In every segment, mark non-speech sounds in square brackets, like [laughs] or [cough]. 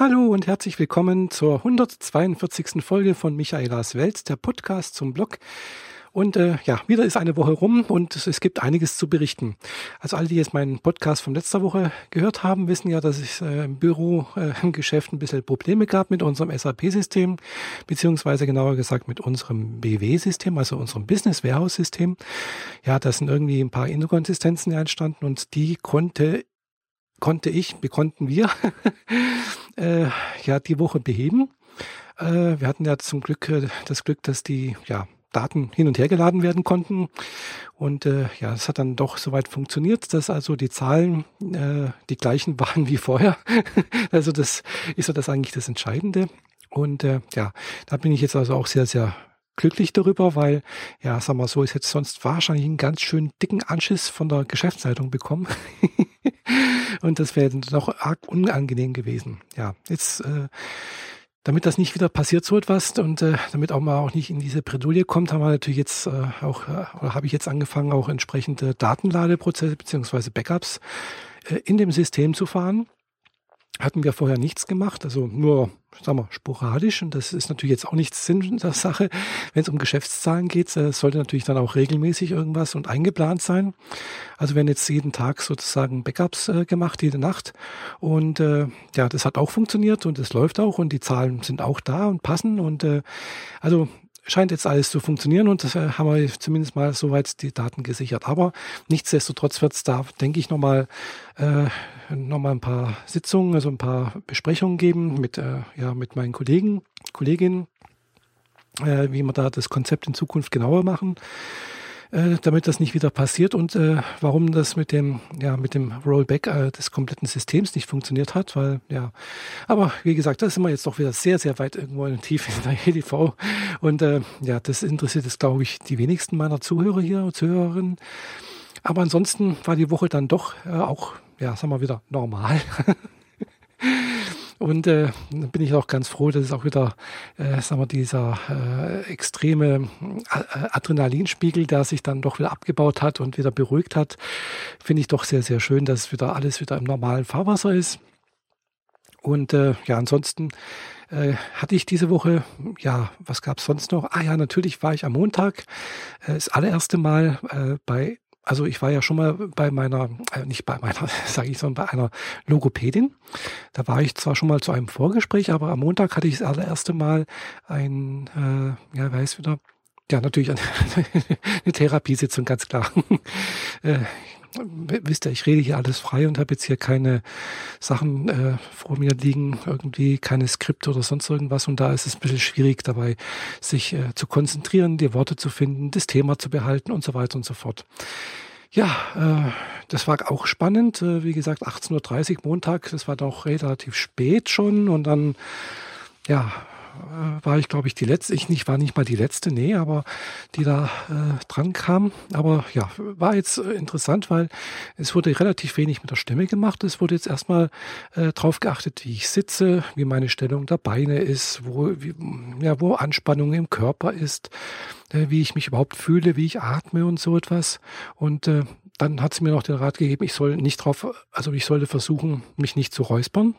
Hallo und herzlich willkommen zur 142. Folge von Michaelas Welt, der Podcast zum Blog. Und äh, ja, wieder ist eine Woche rum und es, gibt einiges zu berichten. Also alle, die jetzt meinen Podcast von letzter Woche gehört haben, wissen ja, dass es äh, im Büro, äh, im Geschäft ein bisschen Probleme gab mit unserem SAP-System, beziehungsweise genauer gesagt mit unserem BW-System, also unserem Business Warehouse-System. Ja, da sind irgendwie ein paar Inkonsistenzen entstanden und die konnte konnte ich, konnten wir [laughs] äh, ja die Woche beheben. Äh, wir hatten ja zum Glück äh, das Glück, dass die ja Daten hin und her geladen werden konnten. Und äh, ja, es hat dann doch soweit funktioniert, dass also die Zahlen äh, die gleichen [laughs] waren wie vorher. [laughs] also das ist so das eigentlich das Entscheidende. Und äh, ja, da bin ich jetzt also auch sehr, sehr glücklich darüber, weil, ja, sag mal so, ich hätte sonst wahrscheinlich einen ganz schön dicken Anschiss von der Geschäftsleitung bekommen. [laughs] Und das wäre doch arg unangenehm gewesen. Ja, jetzt äh, damit das nicht wieder passiert so etwas und äh, damit auch mal auch nicht in diese Bredouille kommt, haben wir natürlich jetzt äh, auch, äh, oder habe ich jetzt angefangen, auch entsprechende Datenladeprozesse beziehungsweise Backups äh, in dem System zu fahren hatten wir vorher nichts gemacht, also nur, sagen wir, sporadisch. Und das ist natürlich jetzt auch nicht Sinn der Sache. Wenn es um Geschäftszahlen geht, äh, sollte natürlich dann auch regelmäßig irgendwas und eingeplant sein. Also werden jetzt jeden Tag sozusagen Backups äh, gemacht, jede Nacht. Und äh, ja, das hat auch funktioniert und es läuft auch und die Zahlen sind auch da und passen. Und äh, also scheint jetzt alles zu funktionieren und das äh, haben wir zumindest mal soweit die Daten gesichert. Aber nichtsdestotrotz wird es da, denke ich, nochmal äh, noch ein paar Sitzungen, also ein paar Besprechungen geben mit, äh, ja, mit meinen Kollegen, Kolleginnen, äh, wie wir da das Konzept in Zukunft genauer machen äh, damit das nicht wieder passiert und äh, warum das mit dem, ja, mit dem Rollback äh, des kompletten Systems nicht funktioniert hat, weil, ja, aber wie gesagt, das sind wir jetzt doch wieder sehr, sehr weit irgendwo in tief in der EDV und äh, ja, das interessiert jetzt, glaube ich, die wenigsten meiner Zuhörer hier, Zuhörerinnen. Aber ansonsten war die Woche dann doch äh, auch, ja, sagen wir wieder normal. [laughs] Und äh, bin ich auch ganz froh, dass es auch wieder, äh, sagen wir, dieser äh, extreme äh, Adrenalinspiegel, der sich dann doch wieder abgebaut hat und wieder beruhigt hat, finde ich doch sehr, sehr schön, dass wieder alles wieder im normalen Fahrwasser ist. Und äh, ja, ansonsten äh, hatte ich diese Woche, ja, was gab es sonst noch? Ah ja, natürlich war ich am Montag äh, das allererste Mal äh, bei also ich war ja schon mal bei meiner, äh, nicht bei meiner, [laughs] sage ich, sondern bei einer Logopädin. Da war ich zwar schon mal zu einem Vorgespräch, aber am Montag hatte ich das allererste Mal ein, äh, ja, weiß wieder, ja, natürlich eine, [laughs] eine Therapiesitzung, ganz klar. [laughs] äh, wisst ihr, ich rede hier alles frei und habe jetzt hier keine Sachen äh, vor mir liegen, irgendwie keine Skripte oder sonst irgendwas. Und da ist es ein bisschen schwierig dabei, sich äh, zu konzentrieren, die Worte zu finden, das Thema zu behalten und so weiter und so fort. Ja, äh, das war auch spannend. Äh, wie gesagt, 18.30 Uhr Montag, das war doch relativ spät schon. Und dann, ja, war ich, glaube ich, die letzte. Ich nicht, war nicht mal die letzte, nee, aber die da äh, dran kam. Aber ja, war jetzt äh, interessant, weil es wurde relativ wenig mit der Stimme gemacht. Es wurde jetzt erstmal äh, drauf geachtet, wie ich sitze, wie meine Stellung der Beine ist, wo, wie, ja, wo Anspannung im Körper ist, äh, wie ich mich überhaupt fühle, wie ich atme und so etwas. Und äh, dann hat sie mir noch den Rat gegeben, ich soll nicht drauf, also ich sollte versuchen, mich nicht zu räuspern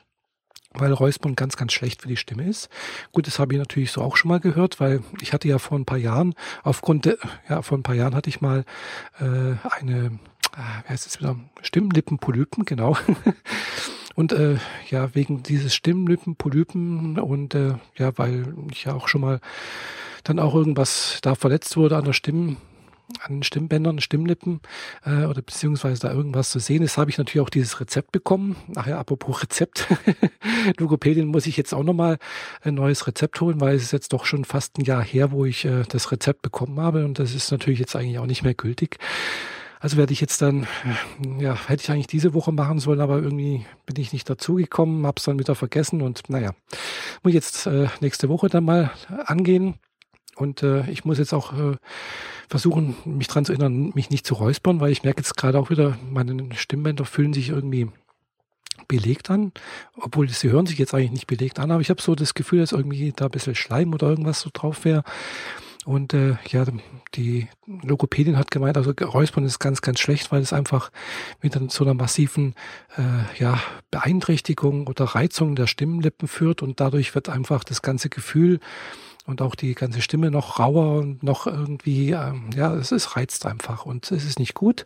weil Räuspern ganz, ganz schlecht für die Stimme ist. Gut, das habe ich natürlich so auch schon mal gehört, weil ich hatte ja vor ein paar Jahren, aufgrund der, ja, vor ein paar Jahren hatte ich mal äh, eine, äh, wie heißt es wieder, Stimmlippenpolypen, genau. [laughs] Und äh, ja, wegen dieses Stimmlippenpolypen und äh, ja, weil ich ja auch schon mal dann auch irgendwas da verletzt wurde an der Stimme, an Stimmbändern, Stimmlippen äh, oder beziehungsweise da irgendwas zu sehen ist, habe ich natürlich auch dieses Rezept bekommen. Nachher apropos Rezept, [laughs] Logopädin muss ich jetzt auch nochmal ein neues Rezept holen, weil es ist jetzt doch schon fast ein Jahr her, wo ich äh, das Rezept bekommen habe und das ist natürlich jetzt eigentlich auch nicht mehr gültig. Also werde ich jetzt dann, äh, ja, hätte ich eigentlich diese Woche machen sollen, aber irgendwie bin ich nicht dazugekommen, habe es dann wieder vergessen und naja, muss ich jetzt äh, nächste Woche dann mal angehen. Und äh, ich muss jetzt auch äh, versuchen, mich dran zu erinnern, mich nicht zu räuspern, weil ich merke jetzt gerade auch wieder, meine Stimmbänder fühlen sich irgendwie belegt an, obwohl sie hören sich jetzt eigentlich nicht belegt an, aber ich habe so das Gefühl, dass irgendwie da ein bisschen Schleim oder irgendwas so drauf wäre. Und äh, ja, die Logopädin hat gemeint, also Räuspern ist ganz, ganz schlecht, weil es einfach mit so einer massiven äh, ja, Beeinträchtigung oder Reizung der Stimmlippen führt und dadurch wird einfach das ganze Gefühl und auch die ganze Stimme noch rauer und noch irgendwie, ähm, ja, es ist reizt einfach und es ist nicht gut.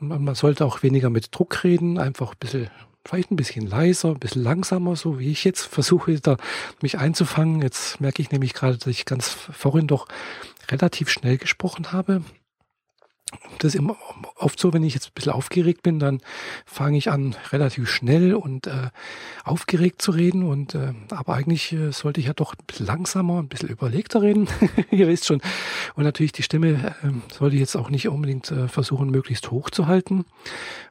Und man sollte auch weniger mit Druck reden, einfach ein bisschen vielleicht ein bisschen leiser, ein bisschen langsamer, so wie ich jetzt versuche, da mich einzufangen. Jetzt merke ich nämlich gerade, dass ich ganz vorhin doch relativ schnell gesprochen habe das ist immer oft so, wenn ich jetzt ein bisschen aufgeregt bin, dann fange ich an, relativ schnell und äh, aufgeregt zu reden. Und äh, aber eigentlich äh, sollte ich ja doch ein bisschen langsamer, ein bisschen überlegter reden. [laughs] Ihr wisst schon. Und natürlich die Stimme äh, sollte ich jetzt auch nicht unbedingt äh, versuchen, möglichst hoch zu halten,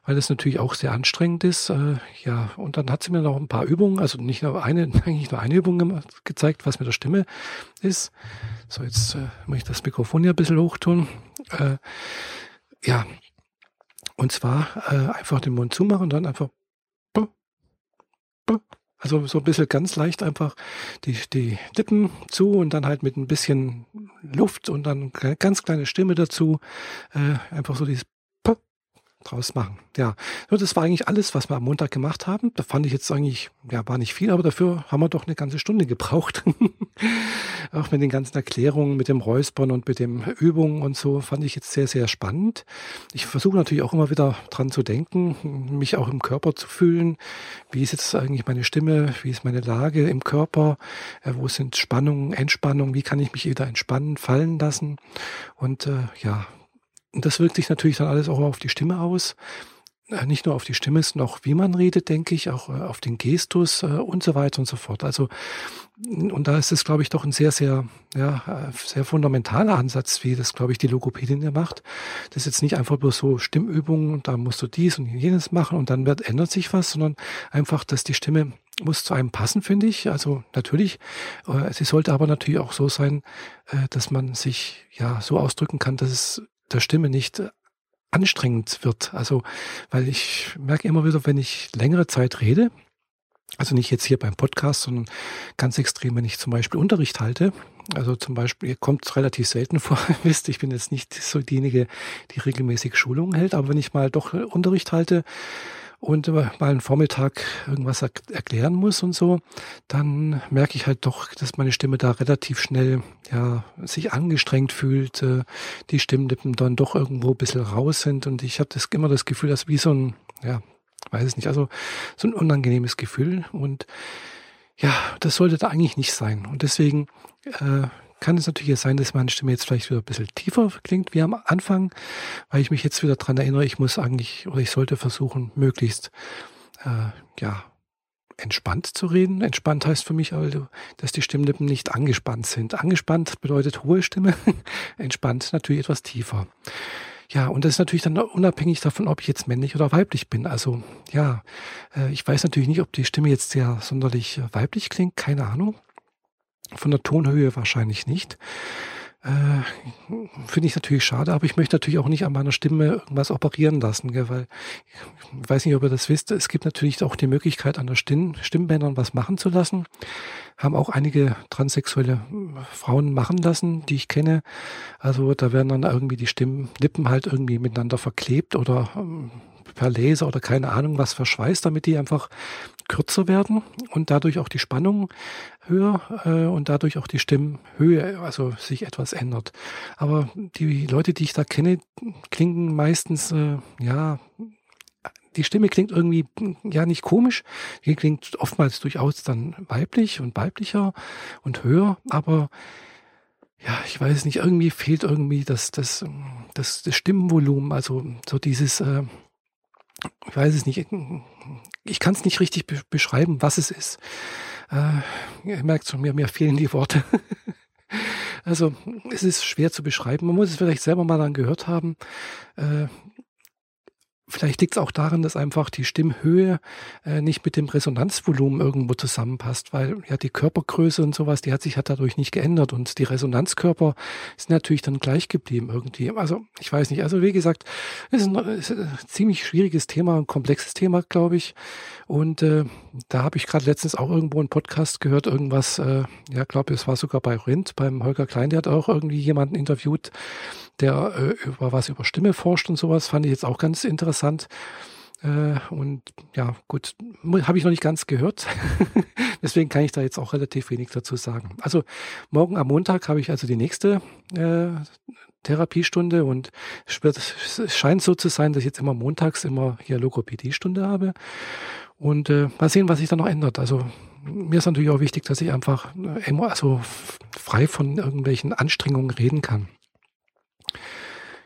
weil das natürlich auch sehr anstrengend ist. Äh, ja, und dann hat sie mir noch ein paar Übungen, also nicht nur eine, [laughs] eigentlich nur eine Übung gezeigt, was mit der Stimme ist. So, jetzt äh, muss ich das Mikrofon hier ein bisschen hoch tun. Äh, ja, und zwar äh, einfach den Mund zumachen und dann einfach also so ein bisschen ganz leicht einfach die, die Lippen zu und dann halt mit ein bisschen Luft und dann ganz kleine Stimme dazu. Äh, einfach so dieses draus machen. Ja, das war eigentlich alles, was wir am Montag gemacht haben. Da fand ich jetzt eigentlich, ja, war nicht viel, aber dafür haben wir doch eine ganze Stunde gebraucht. [laughs] Auch mit den ganzen Erklärungen, mit dem Räuspern und mit dem Übungen und so fand ich jetzt sehr, sehr spannend. Ich versuche natürlich auch immer wieder dran zu denken, mich auch im Körper zu fühlen. Wie ist jetzt eigentlich meine Stimme? Wie ist meine Lage im Körper? Äh, wo sind Spannungen, Entspannungen? Wie kann ich mich wieder entspannen, fallen lassen? Und äh, ja, und das wirkt sich natürlich dann alles auch auf die Stimme aus. Äh, nicht nur auf die Stimme, sondern auch wie man redet, denke ich, auch äh, auf den Gestus äh, und so weiter und so fort. Also, und da ist es, glaube ich, doch ein sehr, sehr, ja, sehr fundamentaler Ansatz, wie das, glaube ich, die Logopädin ja macht. Das ist jetzt nicht einfach nur so Stimmübungen, da musst du dies und jenes machen und dann wird, ändert sich was, sondern einfach, dass die Stimme muss zu einem passen, finde ich. Also natürlich, sie sollte aber natürlich auch so sein, dass man sich ja so ausdrücken kann, dass es der Stimme nicht anstrengend wird. Also, weil ich merke immer wieder, wenn ich längere Zeit rede, also nicht jetzt hier beim Podcast, sondern ganz extrem, wenn ich zum Beispiel Unterricht halte. Also zum Beispiel, kommt relativ selten [laughs] vor, wisst, ich bin jetzt nicht so diejenige, die regelmäßig Schulungen hält, aber wenn ich mal doch Unterricht halte, und mal einen Vormittag irgendwas erklären muss und so, dann merke ich halt doch, dass meine Stimme da relativ schnell ja sich angestrengt fühlt, äh, die Stimmlippen dann doch irgendwo ein bisschen raus sind und ich habe das immer das Gefühl, dass wie so ein, ja, weiß es nicht, also so ein unangenehmes Gefühl und ja, das sollte da eigentlich nicht sein. Und deswegen äh, kann es natürlich sein, dass meine Stimme jetzt vielleicht wieder ein bisschen tiefer klingt wie am Anfang, weil ich mich jetzt wieder dran erinnere, ich muss eigentlich oder ich sollte versuchen, möglichst äh, ja entspannt zu reden. Entspannt heißt für mich also, dass die Stimmlippen nicht angespannt sind. Angespannt bedeutet hohe Stimme, [laughs] entspannt natürlich etwas tiefer. Ja, und das ist natürlich dann unabhängig davon, ob ich jetzt männlich oder weiblich bin. Also ja, äh, ich weiß natürlich nicht, ob die Stimme jetzt sehr sonderlich weiblich klingt, keine Ahnung. Von der Tonhöhe wahrscheinlich nicht. Äh, Finde ich natürlich schade, aber ich möchte natürlich auch nicht an meiner Stimme irgendwas operieren lassen, gell, weil ich weiß nicht, ob ihr das wisst. Es gibt natürlich auch die Möglichkeit, an der Stimm Stimmbändern was machen zu lassen. Haben auch einige transsexuelle Frauen machen lassen, die ich kenne. Also da werden dann irgendwie die Stimmlippen halt irgendwie miteinander verklebt oder ähm, per Laser oder keine Ahnung was verschweißt, damit die einfach kürzer werden und dadurch auch die Spannung höher äh, und dadurch auch die Stimmhöhe, also sich etwas ändert. Aber die Leute, die ich da kenne, klingen meistens, äh, ja, die Stimme klingt irgendwie ja nicht komisch, die klingt oftmals durchaus dann weiblich und weiblicher und höher, aber ja, ich weiß nicht, irgendwie fehlt irgendwie das, das, das, das Stimmenvolumen, also so dieses, äh, ich weiß es nicht, ich kann es nicht richtig be beschreiben, was es ist. Äh, ihr merkt schon, mir, mir fehlen die Worte. [laughs] also es ist schwer zu beschreiben. Man muss es vielleicht selber mal dann gehört haben. Äh, Vielleicht liegt es auch daran, dass einfach die Stimmhöhe äh, nicht mit dem Resonanzvolumen irgendwo zusammenpasst, weil ja die Körpergröße und sowas, die hat sich hat dadurch nicht geändert und die Resonanzkörper sind natürlich dann gleich geblieben irgendwie. Also ich weiß nicht. Also wie gesagt, es ist ein, ist ein ziemlich schwieriges Thema, ein komplexes Thema, glaube ich. Und äh, da habe ich gerade letztens auch irgendwo einen Podcast gehört, irgendwas, äh, ja, glaube es war sogar bei Rind, beim Holger Klein, der hat auch irgendwie jemanden interviewt, der äh, über was über Stimme forscht und sowas, fand ich jetzt auch ganz interessant. Äh, und ja, gut, habe ich noch nicht ganz gehört. [laughs] Deswegen kann ich da jetzt auch relativ wenig dazu sagen. Also morgen am Montag habe ich also die nächste äh, Therapiestunde und es, wird, es scheint so zu sein, dass ich jetzt immer montags immer hier Logopädie-Stunde habe. Und äh, mal sehen, was sich da noch ändert. Also mir ist natürlich auch wichtig, dass ich einfach äh, immer also frei von irgendwelchen Anstrengungen reden kann.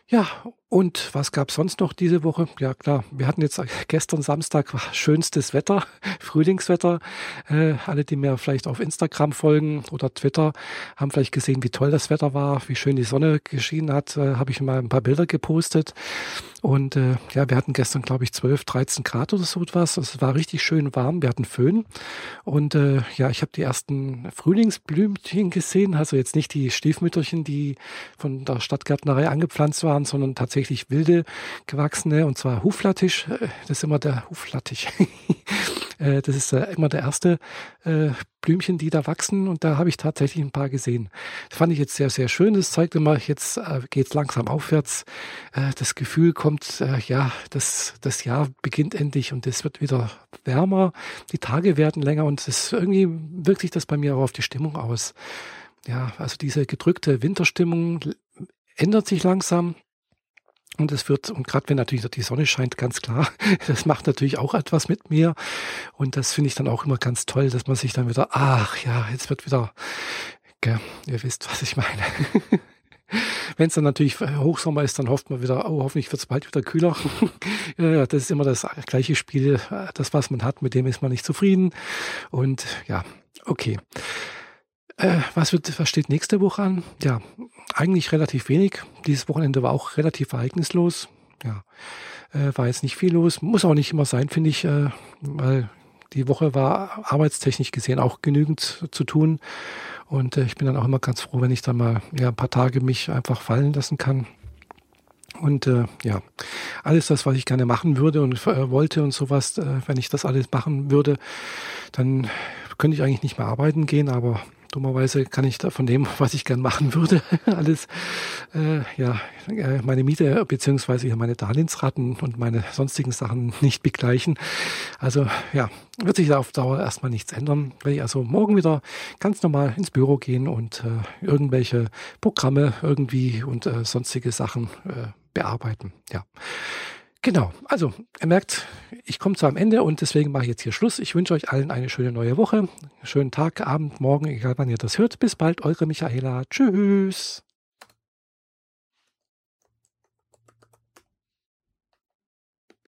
Ja, und was gab sonst noch diese Woche? Ja klar, wir hatten jetzt [laughs] gestern Samstag schönstes Wetter, [laughs] Frühlingswetter. Äh, alle, die mir vielleicht auf Instagram folgen oder Twitter, haben vielleicht gesehen, wie toll das Wetter war, wie schön die Sonne geschienen hat. Äh, Habe ich mal ein paar Bilder gepostet. Und äh, ja, wir hatten gestern, glaube ich, 12, 13 Grad oder so etwas. Es war richtig schön warm. Wir hatten Föhn. Und äh, ja, ich habe die ersten Frühlingsblümchen gesehen. Also jetzt nicht die Stiefmütterchen, die von der Stadtgärtnerei angepflanzt waren, sondern tatsächlich wilde gewachsene. Und zwar Huflattich. Äh, das ist immer der Huflattich. [laughs] Äh, das ist äh, immer der erste Blümchen, die da wachsen. Und da habe ich tatsächlich ein paar gesehen. Das fand ich jetzt sehr, sehr schön. Das zeigt immer, jetzt geht es langsam aufwärts. Das Gefühl kommt, ja, das, das Jahr beginnt endlich und es wird wieder wärmer. Die Tage werden länger und es irgendwie wirkt sich das bei mir auch auf die Stimmung aus. Ja, also diese gedrückte Winterstimmung ändert sich langsam. Und es wird, und gerade wenn natürlich die Sonne scheint, ganz klar, [laughs] das macht natürlich auch etwas mit mir. Und das finde ich dann auch immer ganz toll, dass man sich dann wieder, ach ja, jetzt wird wieder, gell, ihr wisst, was ich meine. [laughs] Wenn es dann natürlich Hochsommer ist, dann hofft man wieder, oh, hoffentlich wird es bald wieder kühler. [laughs] ja, das ist immer das gleiche Spiel. Das, was man hat, mit dem ist man nicht zufrieden. Und ja, okay. Äh, was, wird, was steht nächste Woche an? Ja, eigentlich relativ wenig. Dieses Wochenende war auch relativ ereignislos. Ja, äh, war jetzt nicht viel los. Muss auch nicht immer sein, finde ich, äh, weil die Woche war arbeitstechnisch gesehen auch genügend zu tun. Und äh, ich bin dann auch immer ganz froh, wenn ich dann mal ja, ein paar Tage mich einfach fallen lassen kann. Und äh, ja, alles das, was ich gerne machen würde und äh, wollte und sowas, äh, wenn ich das alles machen würde, dann könnte ich eigentlich nicht mehr arbeiten gehen, aber dummerweise kann ich da von dem, [laughs] was ich gern machen würde, [laughs] alles, äh, ja, äh, meine Miete beziehungsweise meine Darlehensraten und meine sonstigen Sachen nicht begleichen. Also ja, wird sich da auf Dauer erstmal nichts ändern. Werde ich also morgen wieder ganz normal ins Büro gehen und äh, irgendwelche Programme irgendwie und äh, sonstige Sachen äh, bearbeiten. Ja. Genau, also ihr merkt, ich komme zu einem Ende und deswegen mache ich jetzt hier Schluss. Ich wünsche euch allen eine schöne neue Woche, schönen Tag, Abend, Morgen, egal wann ihr das hört. Bis bald, eure Michaela. Tschüss.